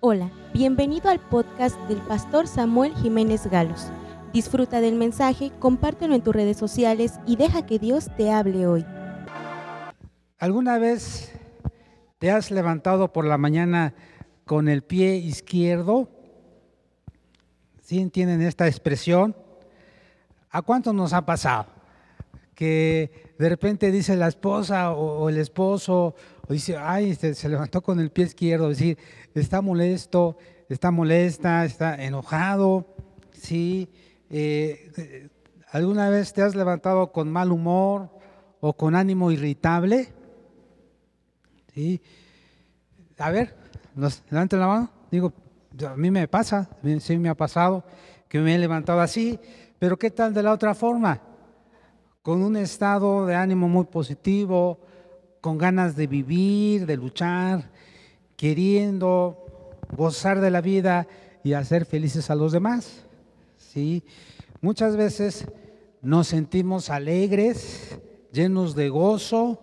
Hola, bienvenido al podcast del pastor Samuel Jiménez Galos. Disfruta del mensaje, compártelo en tus redes sociales y deja que Dios te hable hoy. ¿Alguna vez te has levantado por la mañana con el pie izquierdo? ¿Sí entienden esta expresión? ¿A cuánto nos ha pasado? Que de repente dice la esposa o, el esposo, o dice, ay, se, se levantó con el pie izquierdo, decir, está molesto, está molesta, está enojado, ¿sí? Eh, ¿Alguna vez te has levantado con mal humor o con ánimo irritable? ¿Sí? A ver, levanten la mano. Digo, a mí me pasa, sí me ha pasado que me he levantado así, pero ¿qué tal de la otra forma? Con un estado de ánimo muy positivo, con ganas de vivir, de luchar, queriendo gozar de la vida y hacer felices a los demás. ¿sí? Muchas veces nos sentimos alegres, llenos de gozo,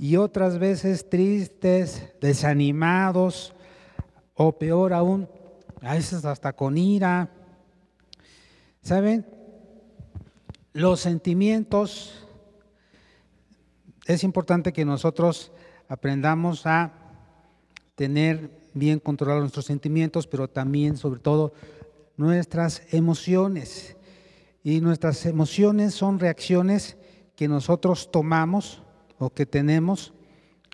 y otras veces tristes, desanimados, o peor aún, a veces hasta con ira. ¿Saben? Los sentimientos, es importante que nosotros aprendamos a tener bien controlados nuestros sentimientos, pero también, sobre todo, nuestras emociones. Y nuestras emociones son reacciones que nosotros tomamos o que tenemos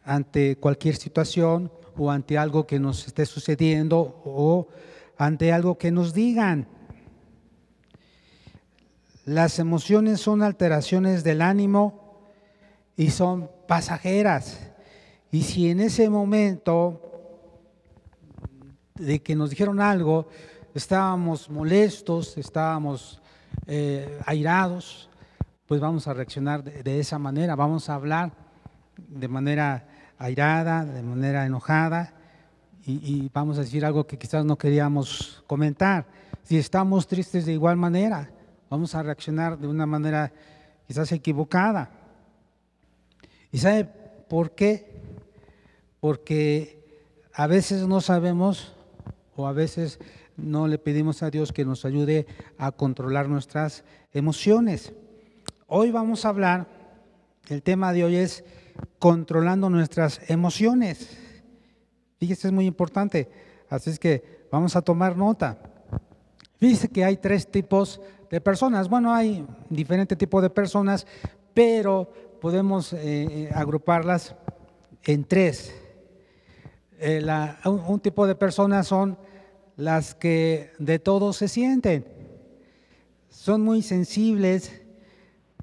ante cualquier situación o ante algo que nos esté sucediendo o ante algo que nos digan. Las emociones son alteraciones del ánimo y son pasajeras. Y si en ese momento de que nos dijeron algo, estábamos molestos, estábamos eh, airados, pues vamos a reaccionar de, esa manera, vamos a hablar de manera airada, de manera enojada, y, vamos a decir algo que quizás no queríamos comentar. Si estamos tristes de igual manera, vamos a reaccionar de una manera quizás equivocada. ¿Y sabe por qué? Porque a veces no sabemos o a veces no le pedimos a Dios que nos ayude a controlar nuestras emociones. Hoy vamos a hablar, el tema de hoy es controlando nuestras emociones. Fíjese, es muy importante, así es que vamos a tomar nota. Fíjese que hay tres tipos de personas. Bueno, hay diferentes tipos de personas, pero podemos eh, eh, agruparlas en tres. Eh, un tipo de personas son las que de todo se sienten. Son muy sensibles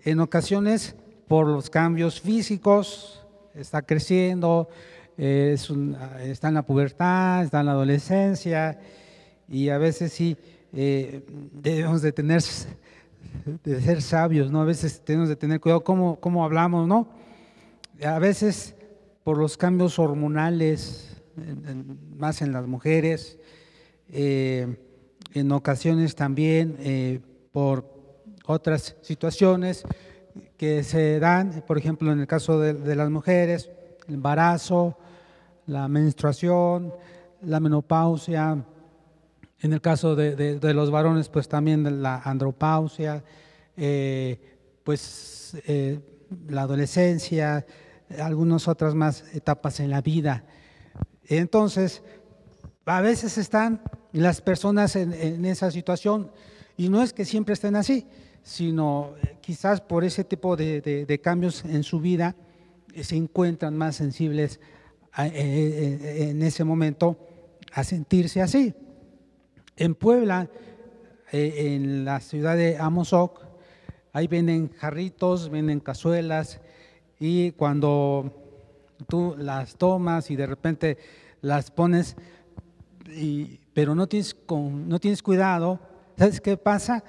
en ocasiones por los cambios físicos, está creciendo, está en la pubertad, está en la adolescencia y a veces sí debemos de tener de ser sabios, ¿no? A veces tenemos de tener cuidado cómo, cómo hablamos, ¿no? A veces por los cambios hormonales, más en las mujeres, eh, en ocasiones también eh, por otras situaciones que se dan, por ejemplo, en el caso de, las mujeres, el embarazo, la menstruación, la menopausia, en el caso de, los varones, pues también la andropausia, eh, pues la adolescencia, algunas otras más etapas en la vida. Entonces, a veces están las personas en, esa situación y no es que siempre estén así, sino eh, quizás por ese tipo de, cambios en su vida eh, se encuentran más sensibles eh, en ese momento a sentirse así. En Puebla, en la ciudad de Amozoc, ahí venden jarritos, venden cazuelas y cuando tú las tomas y de repente las pones, pero no tienes, no tienes cuidado, ¿sabes qué pasa?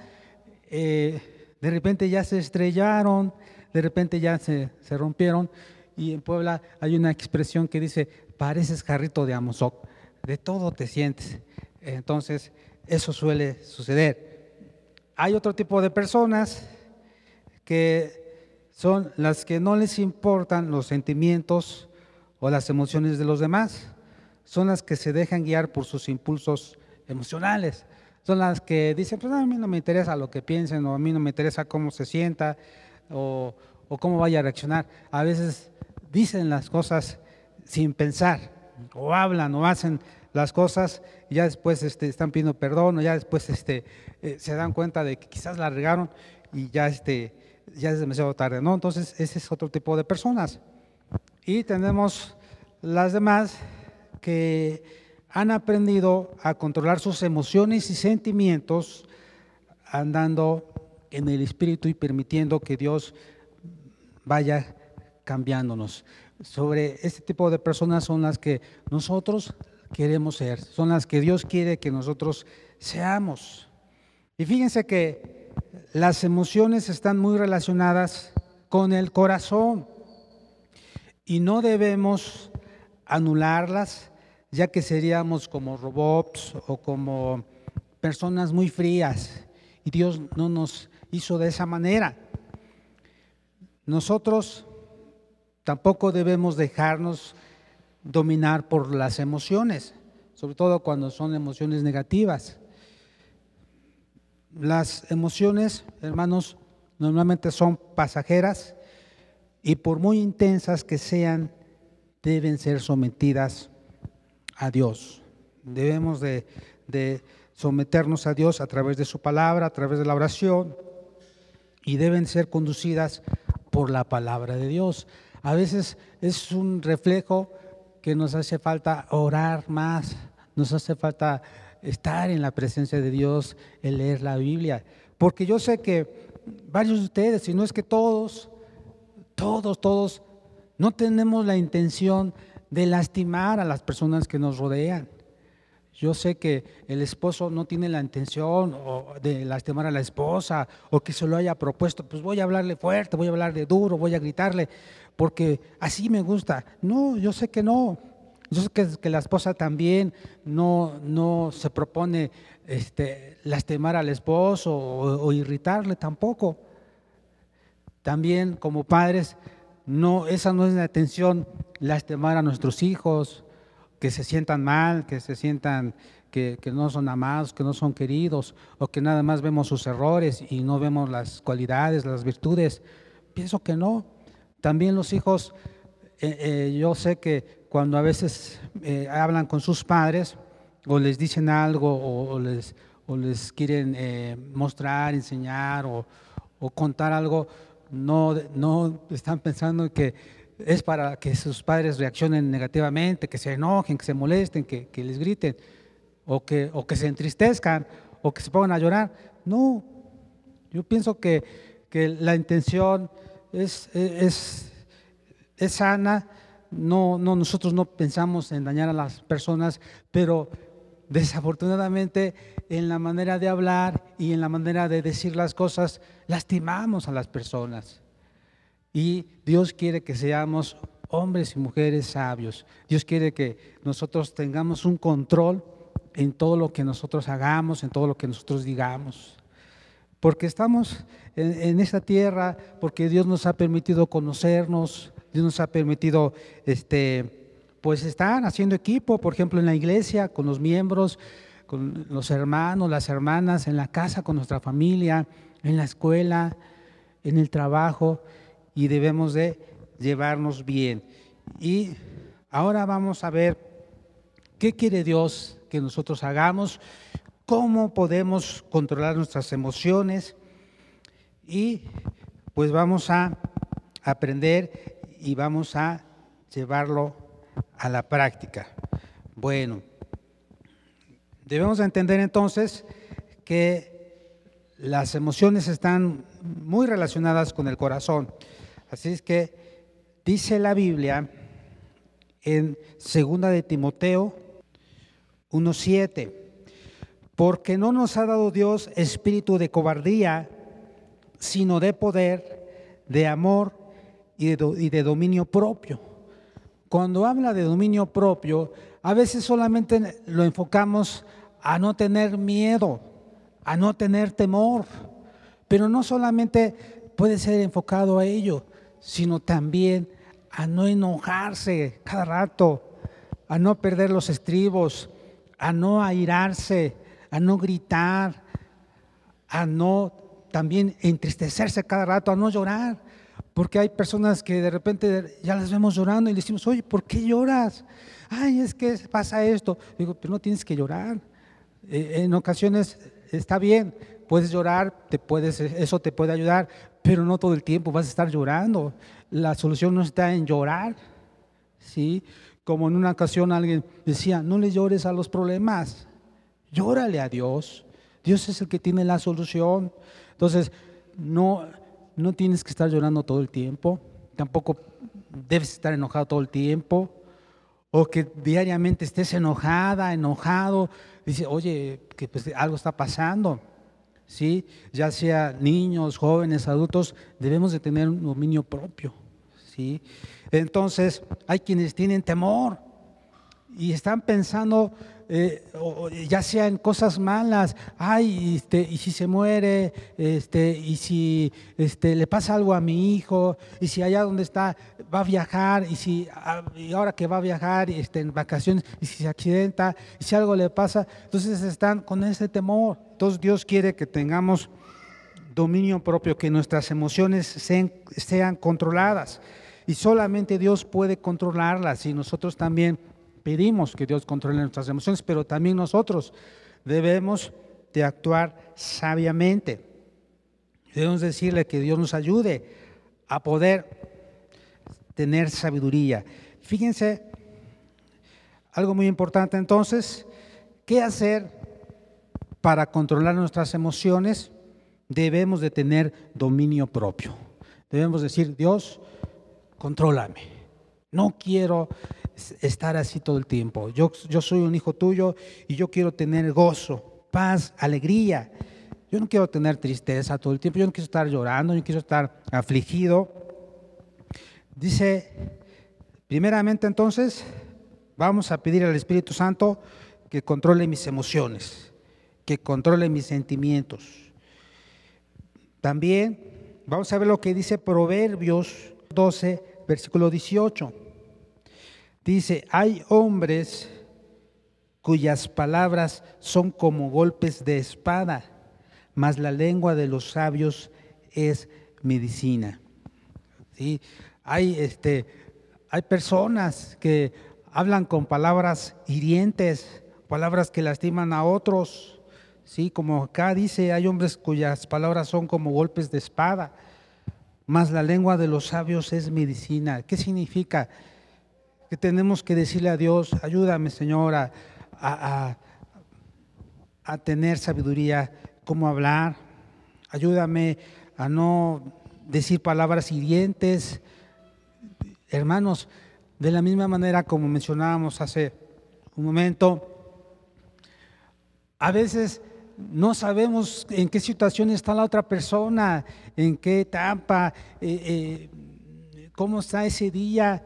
Eh, de repente ya se estrellaron, de repente ya se, se, rompieron y en Puebla hay una expresión que dice, pareces jarrito de Amozoc, de todo te sientes. Entonces, eso suele suceder. Hay otro tipo de personas que son las que no les importan los sentimientos o las emociones de los demás son las que se dejan guiar por sus impulsos emocionales. Son las que dicen, pues a mí no me interesa lo que piensen o a mí no me interesa cómo se sienta o, cómo vaya a reaccionar. A veces dicen las cosas sin pensar o hablan o hacen las cosas y ya después este, están pidiendo perdón o ya después este, eh, se dan cuenta de que quizás la regaron y ya, este, ya es demasiado tarde. ¿no? Entonces ese es otro tipo de personas. Y tenemos las demás que han aprendido a controlar sus emociones y sentimientos andando en el Espíritu y permitiendo que Dios vaya cambiándonos. Sobre este tipo de personas son las que nosotros queremos ser, son las que Dios quiere que nosotros seamos. Y fíjense que las emociones están muy relacionadas con el corazón y no debemos anularlas, ya que seríamos como robots o como personas muy frías. Y Dios no nos hizo de esa manera. Nosotros tampoco debemos dejarnos dominar por las emociones, sobre todo cuando son emociones negativas. Las emociones, hermanos, normalmente son pasajeras y por muy intensas que sean, deben ser sometidas a Dios. Debemos de, someternos a Dios a través de su palabra, a través de la oración, y deben ser conducidas por la palabra de Dios. A veces es un reflejo que nos hace falta orar más, nos hace falta estar en la presencia de Dios, leer la Biblia. Porque yo sé que varios de ustedes, si no es que todos, todos, todos, no tenemos la intención de lastimar a las personas que nos rodean. Yo sé que el esposo no tiene la intención de lastimar a la esposa o que se lo haya propuesto, pues voy a hablarle fuerte, voy a hablarle duro, voy a gritarle, porque así me gusta. No, yo sé que no. Yo sé que, la esposa también no, no se propone este, lastimar al esposo o, irritarle tampoco. También como padres, no, esa no es la intención lastimar a nuestros hijos, que se sientan mal, que se sientan que, no son amados, que no son queridos, o que nada más vemos sus errores y no vemos las cualidades, las virtudes. Pienso que no. También los hijos, eh, eh, yo sé que cuando a veces eh, hablan con sus padres o les dicen algo o, les, quieren mostrar, enseñar o, contar algo, no, no están pensando que es para que sus padres reaccionen negativamente, que se enojen, que se molesten, que, les griten, o que, o que se entristezcan, o que se pongan a llorar. No, yo pienso que, que la intención es, es, es sana, no, no, nosotros no pensamos en dañar a las personas, pero desafortunadamente en la manera de hablar y en la manera de decir las cosas, lastimamos a las personas. Y Dios quiere que seamos hombres y mujeres sabios. Dios quiere que nosotros tengamos un control en todo lo que nosotros hagamos, en todo lo que nosotros digamos. Porque estamos en, esta tierra, porque Dios nos ha permitido conocernos, Dios nos ha permitido este, pues estar haciendo equipo, por ejemplo, en la iglesia, con los miembros, con los hermanos, las hermanas, en la casa, con nuestra familia, en la escuela, en el trabajo y debemos de llevarnos bien. Y ahora vamos a ver qué quiere Dios que nosotros hagamos, cómo podemos controlar nuestras emociones y pues vamos a aprender y vamos a llevarlo a la práctica. Bueno, debemos entender entonces que las emociones están muy relacionadas con el corazón. Así es que dice la Biblia en segunda de Timoteo 1:7, porque no nos ha dado Dios espíritu de cobardía, sino de poder, de amor y de, dominio propio. Cuando habla de dominio propio, a veces solamente lo enfocamos a no tener miedo, a no tener temor, pero no solamente puede ser enfocado a ello, sino también a no enojarse cada rato, a no perder los estribos, a no airarse, a no gritar, a no también entristecerse cada rato, a no llorar. Porque hay personas que de repente ya las vemos llorando y le decimos, oye, ¿por qué lloras? Ay, es que pasa esto. Digo, pero no tienes que llorar. Eh, en ocasiones está bien, puedes llorar, te puedes, eso te puede ayudar, pero no todo el tiempo vas a estar llorando. La solución no está en llorar, ¿sí? Como en una ocasión alguien decía, no le llores a los problemas, llórale a Dios. Dios es el que tiene la solución. Entonces, no, no tienes que estar llorando todo el tiempo, tampoco debes estar enojado todo el tiempo, o que diariamente estés enojada, enojado, dice, oye, que pues algo está pasando. ¿Sí? Ya sea niños, jóvenes, adultos, debemos de tener un dominio propio. ¿sí? Entonces, hay quienes tienen temor y están pensando, eh, ya sea en cosas malas, ay, este, y si se muere, este, y si este, le pasa algo a mi hijo, y si allá donde está va a viajar, y si y ahora que va a viajar este, en vacaciones, y si se accidenta, y si algo le pasa, entonces están con ese temor. Entonces Dios quiere que tengamos dominio propio, que nuestras emociones sean, sean controladas. Y solamente Dios puede controlarlas y nosotros también pedimos que Dios controle nuestras emociones, pero también nosotros debemos de actuar sabiamente. Debemos decirle que Dios nos ayude a poder tener sabiduría. Fíjense, algo muy importante entonces, ¿qué hacer para controlar nuestras emociones? Debemos de tener dominio propio. Debemos decir, Dios, contrólame. No quiero estar así todo el tiempo. Yo, yo soy un hijo tuyo y yo quiero tener gozo, paz, alegría. Yo no quiero tener tristeza todo el tiempo, yo no quiero estar llorando, yo no quiero estar afligido. Dice, primeramente entonces, vamos a pedir al Espíritu Santo que controle mis emociones, que controle mis sentimientos. También vamos a ver lo que dice Proverbios 12, versículo 18. Dice, hay hombres cuyas palabras son como golpes de espada, mas la lengua de los sabios es medicina. ¿Sí? Hay, este, hay personas que hablan con palabras hirientes, palabras que lastiman a otros. ¿sí? Como acá dice, hay hombres cuyas palabras son como golpes de espada, mas la lengua de los sabios es medicina. ¿Qué significa? Que tenemos que decirle a Dios, ayúdame Señor a, a, tener sabiduría, cómo hablar, ayúdame a no decir palabras hirientes. Hermanos, de la misma manera como mencionábamos hace un momento, a veces no sabemos en qué situación está la otra persona, en qué etapa, eh, eh, cómo está ese día.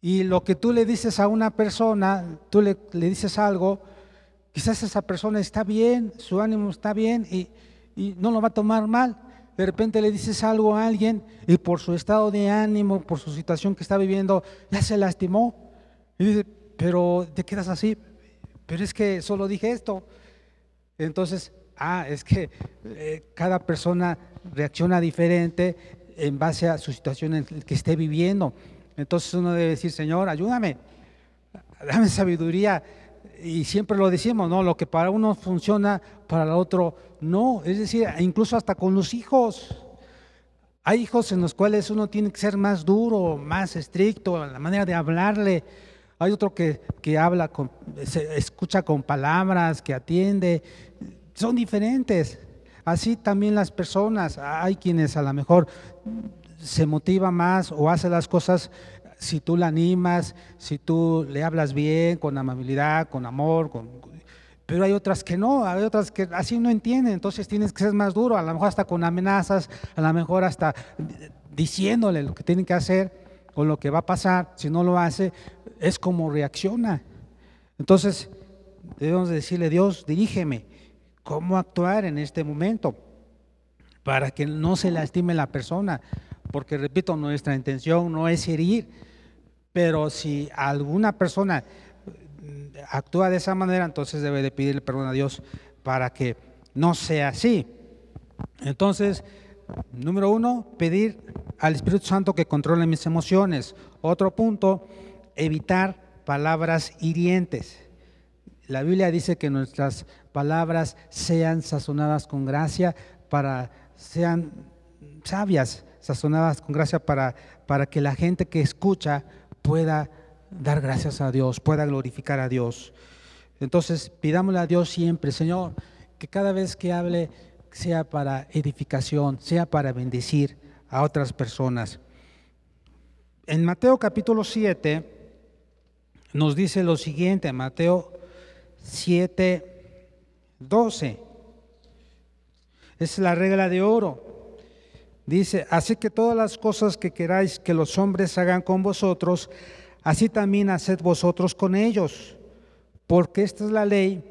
Y lo que tú le dices a una persona, tú le, dices algo, quizás esa persona está bien, su ánimo está bien y, no lo va a tomar mal. De repente le dices algo a alguien y por su estado de ánimo, por su situación que está viviendo, ya se lastimó. Y dice, pero te quedas así, pero es que solo dije esto. Entonces, ah, es que eh, cada persona reacciona diferente en base a su situación en que esté viviendo. Entonces uno debe decir, Señor, ayúdame, dame sabiduría. Y siempre lo decimos, ¿no? Lo que para uno funciona, para el otro no. Es decir, incluso hasta con los hijos. Hay hijos en los cuales uno tiene que ser más duro, más estricto, en la manera de hablarle. Hay otro que, que habla, con, se escucha con palabras, que atiende. Son diferentes. Así también las personas. Hay quienes a lo mejor se motiva más o hace las cosas si tú la animas, si tú le hablas bien, con amabilidad, con amor, pero hay otras que no, hay otras que así no entienden, entonces tienes que ser más duro, a lo mejor hasta con amenazas, a lo mejor hasta diciéndole lo que tienen que hacer o lo que va a pasar, si no lo hace, es como reacciona. Entonces, debemos decirle, Dios, dirígeme, ¿cómo actuar en este momento? Para que no se lastime la persona, porque repito, nuestra intención no es herir, Pero si alguna persona mm, actúa de esa manera, entonces debe de pedirle perdón a Dios para que no sea así. Entonces, número uno, pedir al Espíritu Santo que controle mis emociones. Otro punto, evitar palabras hirientes. La Biblia dice que nuestras palabras sean sazonadas con gracia para sean sabias, sazonadas con gracia para, para que la gente que escucha pueda dar gracias a Dios, pueda glorificar a Dios. Entonces, pidámosle a Dios siempre, Señor, que cada vez que hable sea para edificación, sea para bendecir a otras personas. En Mateo capítulo 7 nos dice lo siguiente, Mateo 7, 12. Es la regla de oro. Dice, así que todas las cosas que queráis que los hombres hagan con vosotros, así también haced vosotros con ellos, porque esta es la ley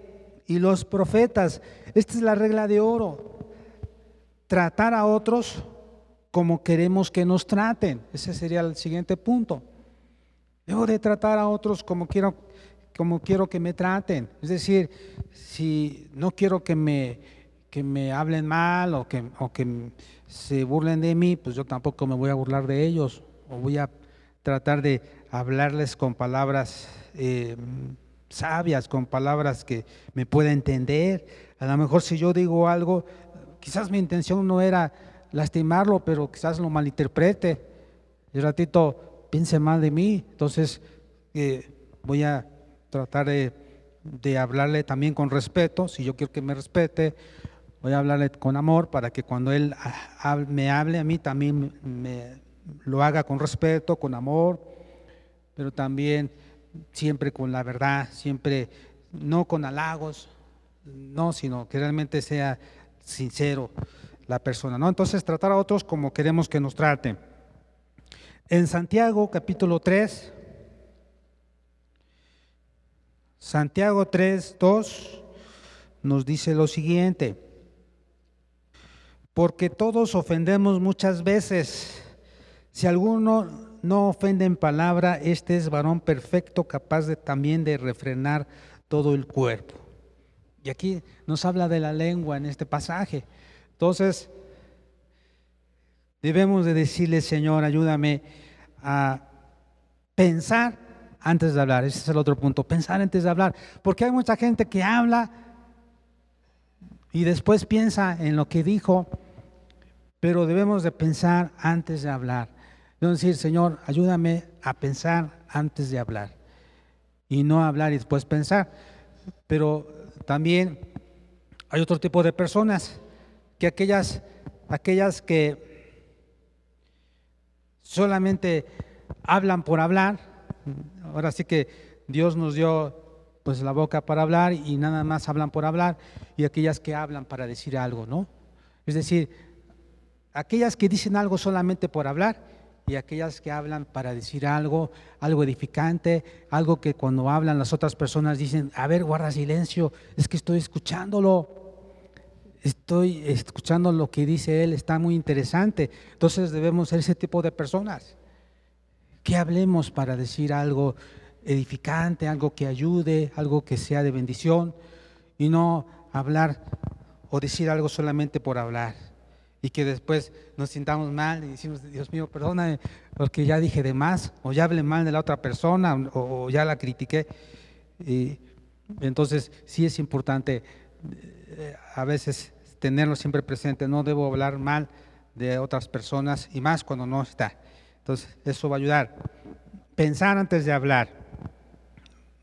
y los profetas. Esta es la regla de oro. Tratar a otros como queremos que nos traten. Ese sería el siguiente punto. Debo de tratar a otros como quiero, como quiero que me traten. Es decir, si no quiero que me, que me hablen mal o que, o que se burlen de mí, pues yo tampoco me voy a burlar de ellos. O voy a tratar de hablarles con palabras eh, sabias, con palabras que me pueda entender. A lo mejor si yo digo algo, quizás mi intención no era lastimarlo, pero quizás lo malinterprete. Y ratito piense mal de mí, entonces eh, voy a tratar de, hablarle también con respeto, si yo quiero que me respete, voy a hablarle con amor para que cuando él me hable a mí también me, lo haga con respeto, con amor, pero también siempre con la verdad, siempre no con halagos, no, sino que realmente sea sincero la persona, ¿no? Entonces tratar a otros como queremos que nos traten. En Santiago capítulo 3, Santiago 3, 2 nos dice lo siguiente, porque todos ofendemos muchas veces. Si alguno no ofende en palabra, este es varón perfecto, capaz también de refrenar todo el cuerpo. Y aquí nos habla de la lengua en este pasaje. Entonces, Debemos de decirle, Señor, ayúdame a pensar antes de hablar. Ese es el otro punto, pensar antes de hablar. Porque hay mucha gente que habla y después piensa en lo que dijo, pero debemos de pensar antes de hablar. Debemos decir, Señor, ayúdame a pensar antes de hablar. Y no hablar y después pensar. Pero también hay otro tipo de personas, que aquellas, aquellas que solamente hablan por hablar. Ahora sí que Dios nos dio pues la boca para hablar y nada más hablan por hablar y aquellas que hablan para decir algo, ¿no? Es decir, aquellas que dicen algo solamente por hablar y aquellas que hablan para decir algo, algo edificante, algo que cuando hablan las otras personas dicen, a ver, guarda silencio, es que estoy escuchándolo estoy escuchando lo que dice él, está muy interesante. Entonces debemos ser ese tipo de personas. Que hablemos para decir algo edificante, algo que ayude, algo que sea de bendición y no hablar o decir algo solamente por hablar y que después nos sintamos mal y decimos, Dios mío, perdóname porque ya dije de más o ya hablé mal de la otra persona o, ya la critiqué. Y entonces sí es importante eh, a veces tenerlo siempre presente. No debo hablar mal de otras personas y más cuando no está. Entonces, eso va a ayudar. Pensar antes de hablar.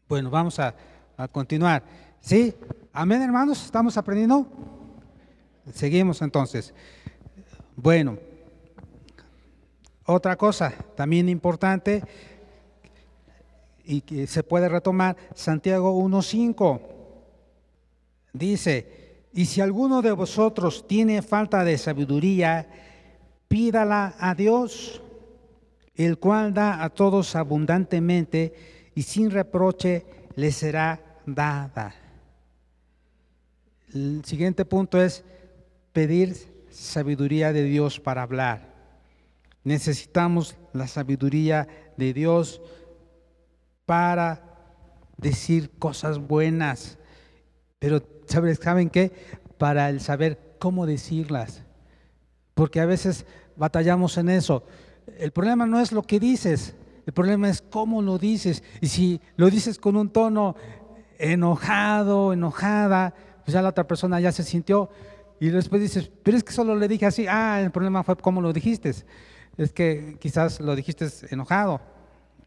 Bueno, vamos a, a continuar. ¿Sí? Amén, hermanos. ¿Estamos aprendiendo? Seguimos entonces. Bueno, otra cosa también importante y que se puede retomar, Santiago 1.5 Dice, y si alguno de vosotros tiene falta de sabiduría, pídala a Dios, el cual da a todos abundantemente y sin reproche le será dada. El siguiente punto es pedir sabiduría de Dios para hablar. Necesitamos la sabiduría de Dios para decir cosas buenas, pero ¿saben qué? Para el saber cómo decirlas, porque a veces batallamos en eso. El problema no es lo que dices, el problema es cómo lo dices. Y si lo dices con un tono enojado, enojada, pues ya la otra persona ya se sintió. Y después dices, pero es que solo le dije así, ah, el problema fue cómo lo dijiste. Es que quizás lo dijiste enojado.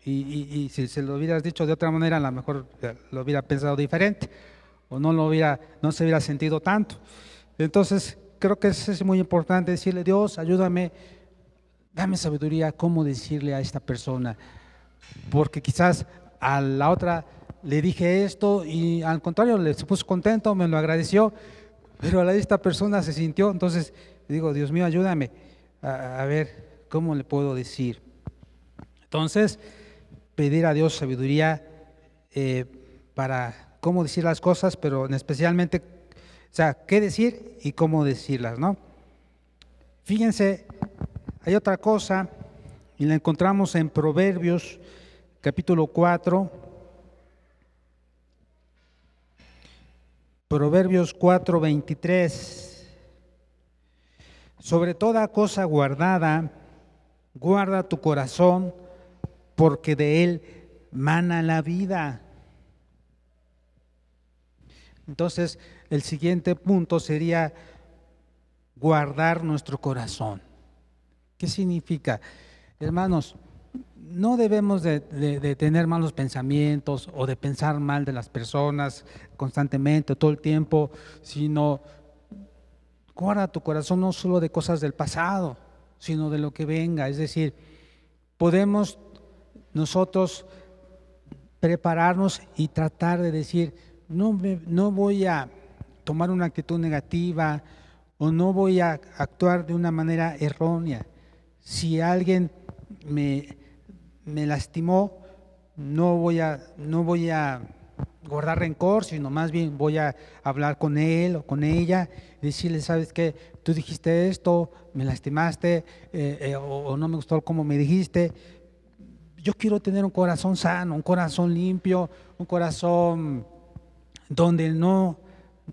Y, si se lo hubieras dicho de otra manera, a lo mejor lo hubiera pensado diferente. O no, lo hubiera, no se hubiera sentido tanto. Entonces, creo que es muy importante decirle, Dios, ayúdame, dame sabiduría cómo decirle a esta persona. Porque quizás a la otra le dije esto y al contrario, le se puso contento, me lo agradeció, pero a esta persona se sintió, entonces digo, Dios mío, ayúdame a, ver cómo le puedo decir. Entonces, pedir a Dios sabiduría eh, para cómo decir las cosas, pero especialmente, o sea, qué decir y cómo decirlas, ¿no? Fíjense, hay otra cosa, y la encontramos en Proverbios capítulo 4, Proverbios 4, 23. Sobre toda cosa guardada, guarda tu corazón, porque de él mana la vida. Entonces, el siguiente punto sería guardar nuestro corazón. ¿Qué significa? Hermanos, no debemos de, tener malos pensamientos o de pensar mal de las personas constantemente, todo el tiempo, sino guarda tu corazón no solo de cosas del pasado, sino de lo que venga. Es decir, podemos nosotros prepararnos y tratar de decir, no, no voy a tomar una actitud negativa o no voy a actuar de una manera errónea. Si alguien me me lastimó, no voy a, no voy a guardar rencor, sino más bien voy a hablar con él o con ella, decirle, sabes qué, tú dijiste esto, me lastimaste, eh, eh, o, no me gustó como me dijiste. Yo quiero tener un corazón sano, un corazón limpio, un corazón donde no,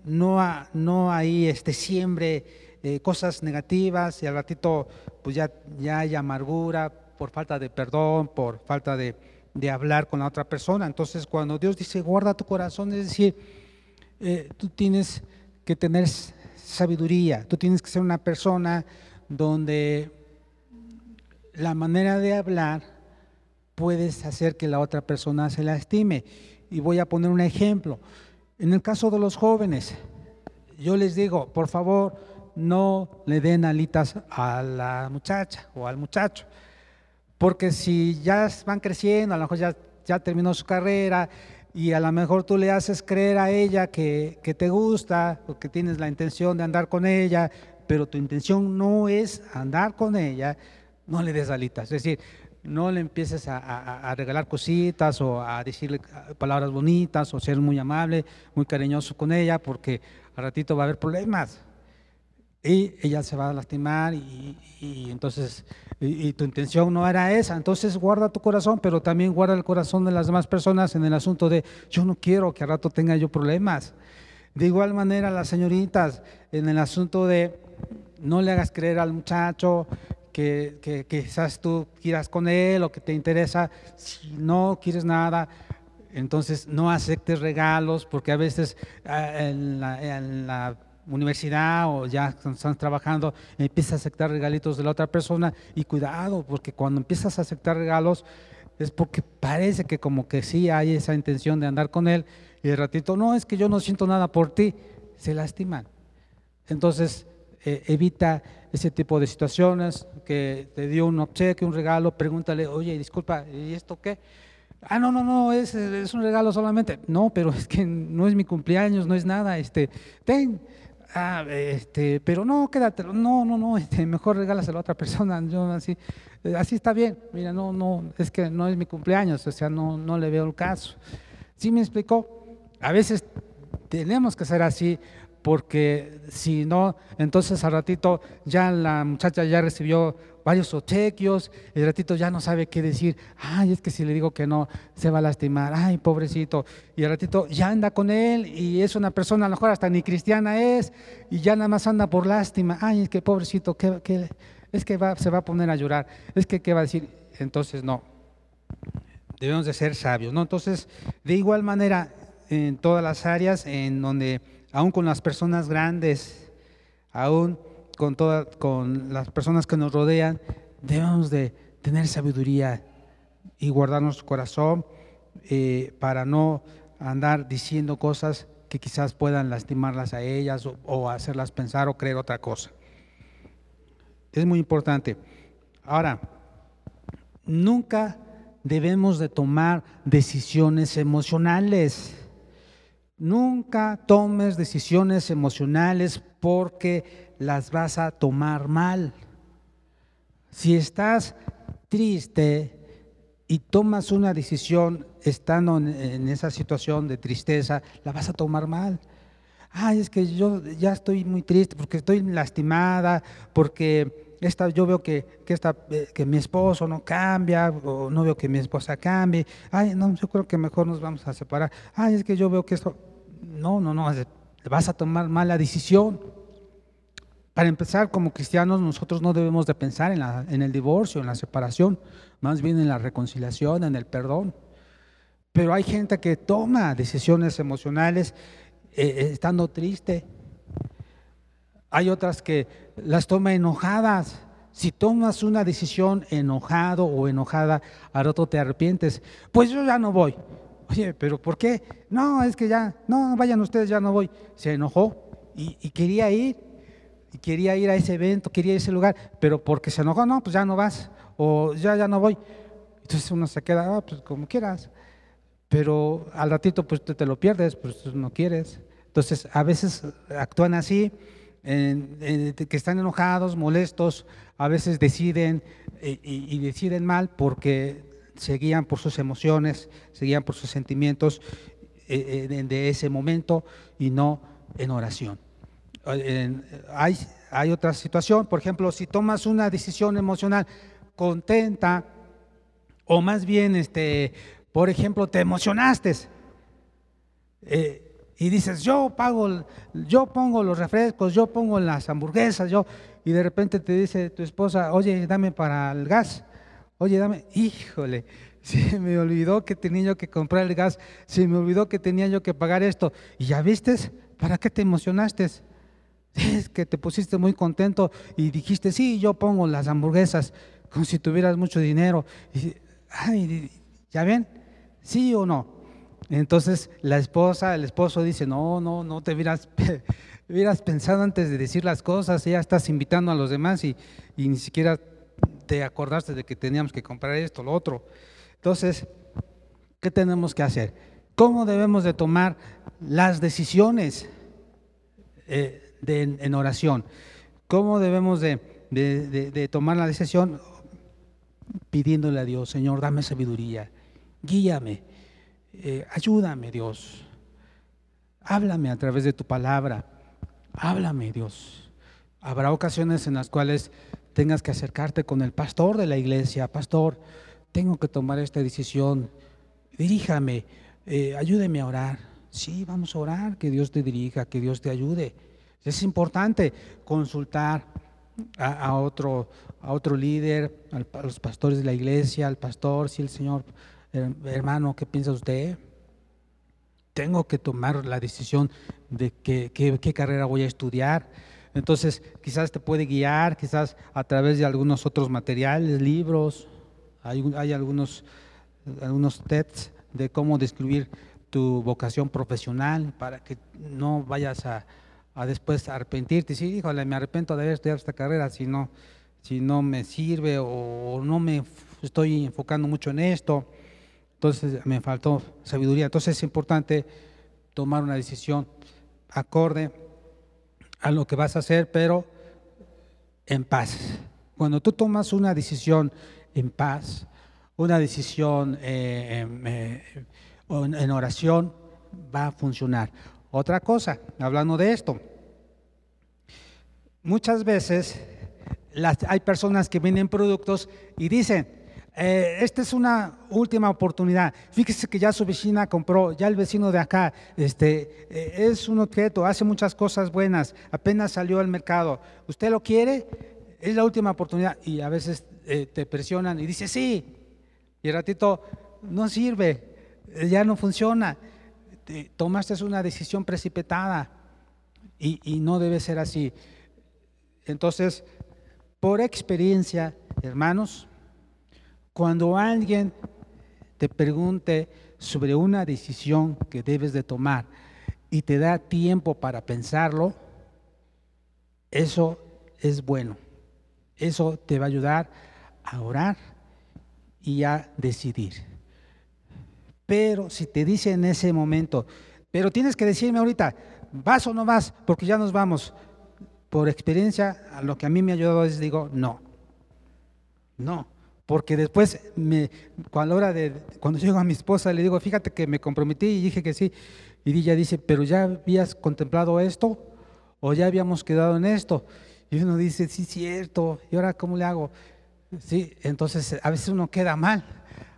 no, no hay este, siempre eh, cosas negativas y al ratito pues ya, ya hay amargura, por falta de perdón, por falta de, hablar con la otra persona. Entonces, cuando Dios dice, guarda tu corazón, es decir, eh, tú tienes que tener sabiduría, tú tienes que ser una persona donde la manera de hablar puedes hacer que la otra persona se lastime. Y voy a poner un ejemplo. En el caso de los jóvenes, yo les digo, por favor, no le den alitas a la muchacha o al muchacho. Porque si ya van creciendo, a lo mejor ya, terminó su carrera y a lo mejor tú le haces creer a ella que, te gusta o que tienes la intención de andar con ella, pero tu intención no es andar con ella, no le des alitas. Es decir, no le empieces a, a, regalar cositas o a decirle palabras bonitas o ser muy amable, muy cariñoso con ella, porque al ratito va a haber problemas y ella se va a lastimar y, entonces y, tu intención no era esa, entonces guarda tu corazón, pero también guarda el corazón de las demás personas en el asunto de yo no quiero que al rato tenga yo problemas. De igual manera las señoritas en el asunto de no le hagas creer al muchacho que, que, quizás tú quieras con él o que te interesa, si no quieres nada, entonces no aceptes regalos porque a veces ah, en la universidad o ya están trabajando, empiezas a aceptar regalitos de la otra persona y cuidado, porque cuando empiezas a aceptar regalos es porque parece que como que sí hay esa intención de andar con él y de ratito, no, es que yo no siento nada por ti, se lastiman. Entonces, eh, evita ese tipo de situaciones, que te dio un obsequio, un regalo, pregúntale, oye, disculpa, ¿y esto qué? Ah, no, no, no, es, es un regalo solamente. No, pero es que no es mi cumpleaños, no es nada. Este, ten, ah, este, pero no, quédate, no, no, no, este, mejor regálaselo a otra persona, yo así, eh, así está bien, mira, no, no, es que no es mi cumpleaños, o sea, no, no le veo el caso. ¿Sí me explicó? A veces tenemos que ser así porque si no, entonces al ratito ya la muchacha ya recibió varios obsequios, el ratito ya no sabe qué decir, ay, es que si le digo que no, se va a lastimar, ay, pobrecito, y el ratito ya anda con él y es una persona, a lo mejor hasta ni cristiana es, y ya nada más anda por lástima, ay, es que pobrecito, ¿qué, es que va, se va a poner a llorar, es que qué va a decir, entonces no, debemos de ser sabios, ¿no? Entonces, de igual manera, en todas las áreas en donde, aún con las personas grandes, aún con, todas, con las personas que nos rodean, debemos de tener sabiduría y guardar nuestro corazón eh, para no andar diciendo cosas que quizás puedan lastimarlas a ellas o, o, hacerlas pensar o creer otra cosa. Es muy importante. Ahora, nunca debemos de tomar decisiones emocionales. Nunca tomes decisiones emocionales porque las vas a tomar mal. Si estás triste y tomas una decisión estando en, esa situación de tristeza, la vas a tomar mal. Ay, es que yo ya estoy muy triste porque estoy lastimada, porque esta, yo veo que, que, esta, eh, que mi esposo no cambia, o no veo que mi esposa cambie. Ay, no, yo creo que mejor nos vamos a separar. Ay, es que yo veo que esto... No, no, no, vas a tomar mala decisión. Para empezar, como cristianos, nosotros no debemos de pensar en, la, el divorcio, en la separación, más bien en la reconciliación, en el perdón. Pero hay gente que toma decisiones emocionales eh, eh, estando triste. Hay otras que las toma enojadas. Si tomas una decisión enojado o enojada, al rato te arrepientes. Pues yo ya no voy. Oye, pero ¿por qué? No, es que ya, no, vayan ustedes, ya no voy. Se enojó y, y quería ir quería ir a ese evento, quería ir a ese lugar, pero porque se enojó, no, pues ya no vas, o ya, ya no voy. Entonces uno se queda, ah, pues como quieras, pero al ratito pues te, lo pierdes, pues no quieres. Entonces a veces actúan así, que están enojados, molestos, a veces deciden eh, y, deciden mal porque se guían por sus emociones, se guían por sus sentimientos eh, eh, de ese momento y no en oración. Hay, hay otra situación, por ejemplo, si tomas una decisión emocional contenta, o más bien, este, por ejemplo, te emocionaste eh, y dices, yo pago, yo pongo los refrescos, yo pongo las hamburguesas, yo, y de repente te dice tu esposa, oye, dame para el gas, oye, dame, híjole, se me olvidó que tenía yo que comprar el gas, se me olvidó que tenía yo que pagar esto, y ya vistes, ¿para qué te emocionaste? es que te pusiste muy contento y dijiste, sí, yo pongo las hamburguesas como si tuvieras mucho dinero. Y, ay, ¿ya ven? ¿Sí o no? Entonces la esposa, el esposo dice, no, no, no te hubieras, hubieras pensado antes de decir las cosas, ya estás invitando a los demás y ni siquiera te acordaste de que teníamos que comprar esto, lo otro. Entonces, ¿qué tenemos que hacer? ¿Cómo debemos de tomar las decisiones? Eh, en oración. ¿Cómo debemos de, tomar la decisión? Pidiéndole a Dios, Señor, dame sabiduría, guíame, eh, ayúdame Dios, háblame a través de tu palabra, háblame Dios. Habrá ocasiones en las cuales tengas que acercarte con el pastor de la iglesia, pastor, tengo que tomar esta decisión, diríjame, eh, ayúdeme a orar. Sí, vamos a orar, que Dios te dirija, que Dios te ayude. Es importante consultar a, otro, a otro líder, a los pastores de la iglesia, al pastor, si el Señor, hermano, ¿qué piensa usted? Tengo que tomar la decisión de qué, qué, carrera voy a estudiar. Entonces, quizás te puede guiar, quizás a través de algunos otros materiales, libros, hay, algunos, algunos TEDs de cómo describir tu vocación profesional para que no vayas a, a después arrepentirte. Sí, híjole, me arrepiento de haber estudiado esta carrera si no, si no me sirve o no me estoy enfocando mucho en esto. Entonces me faltó sabiduría. Entonces es importante tomar una decisión acorde a lo que vas a hacer, pero en paz. Cuando tú tomas una decisión en paz, una decisión eh, eh, en oración, va a funcionar. Otra cosa, hablando de esto, muchas veces hay personas que venden productos y dicen, eh, esta es una última oportunidad. Fíjese que ya su vecina compró, ya el vecino de acá, este, eh, es un objeto, hace muchas cosas buenas, apenas salió al mercado. ¿Usted lo quiere? Es la última oportunidad. Y a veces eh, te presionan y dice sí. Y el ratito no sirve, ya no funciona. tomaste una decisión precipitada y, y no debe ser así. Entonces, por experiencia, hermanos, cuando alguien te pregunte sobre una decisión que debes de tomar y te da tiempo para pensarlo, eso es bueno. Eso te va a ayudar a orar y a decidir. Pero si te dice en ese momento, pero tienes que decirme ahorita, ¿vas o no vas? Porque ya nos vamos. Por experiencia, lo que a mí me ha ayudado es digo, no, no. Porque después, me, cuando, hora de, cuando llego a mi esposa, le digo, fíjate que me comprometí y dije que sí. Y ella dice, pero ya habías contemplado esto o ya habíamos quedado en esto. Y uno dice, sí, cierto. ¿Y ahora cómo le hago? Sí, entonces a veces uno queda mal.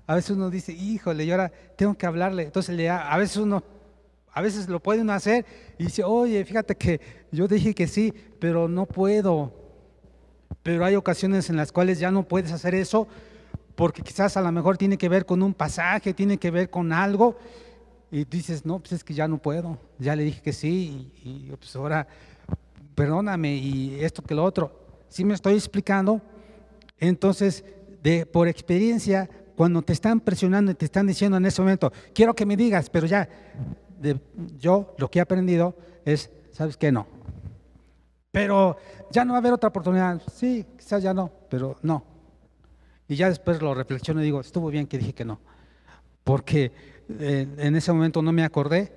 A veces uno dice, híjole, y ahora tengo que hablarle. Entonces le, a veces uno, a veces lo puede uno hacer y dice, oye, fíjate que yo dije que sí, pero no puedo pero hay ocasiones en las cuales ya no puedes hacer eso porque quizás a lo mejor tiene que ver con un pasaje, tiene que ver con algo, y dices, no, pues es que ya no puedo, ya le dije que sí, y, pues ahora perdóname, y esto que lo otro. Si me estoy explicando, entonces, de, por experiencia, cuando te están presionando y te están diciendo en ese momento, quiero que me digas, pero ya, yo lo que he aprendido es, ¿sabes qué? No, pero ya no va a haber otra oportunidad. Sí, quizás ya no, pero no. Y ya después lo reflexiono y digo, estuvo bien que dije que no. Porque eh, en ese momento no me acordé,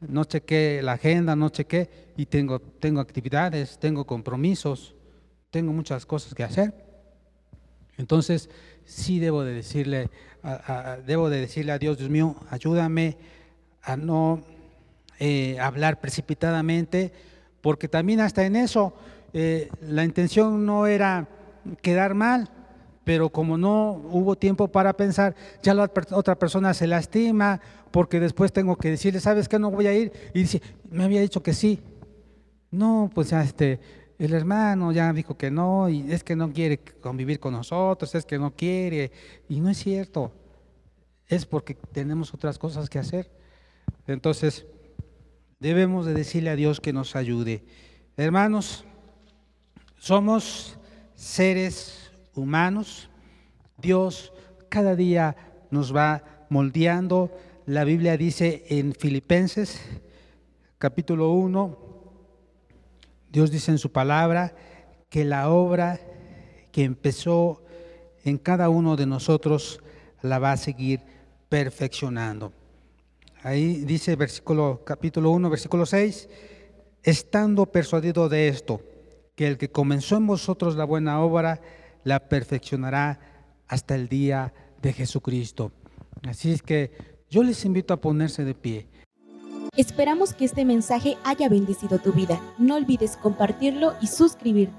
no chequé la agenda, no chequé y tengo, tengo actividades, tengo compromisos, tengo muchas cosas que hacer. Entonces, sí debo de decirle, debo de decirle a Dios, Dios mío, ayúdame a no eh, hablar precipitadamente, porque también hasta en eso eh, la intención no era quedar mal, pero como no hubo tiempo para pensar, ya la otra persona se lastima, porque después tengo que decirle, ¿sabes qué? No voy a ir. Y dice, me había dicho que sí. No, pues este, el hermano ya dijo que no, y es que no quiere convivir con nosotros, es que no quiere, y no es cierto. Es porque tenemos otras cosas que hacer. Entonces, debemos de decirle a Dios que nos ayude. Hermanos, somos seres humanos. Dios cada día nos va moldeando. La Biblia dice en Filipenses capítulo 1, Dios dice en su palabra que la obra que empezó en cada uno de nosotros la va a seguir perfeccionando. Ahí dice versículo capítulo 1, versículo 6, estando persuadido de esto, que el que comenzó en vosotros la buena obra, la perfeccionará hasta el día de Jesucristo. Así es que yo les invito a ponerse de pie. Esperamos que este mensaje haya bendecido tu vida. No olvides compartirlo y suscribirte.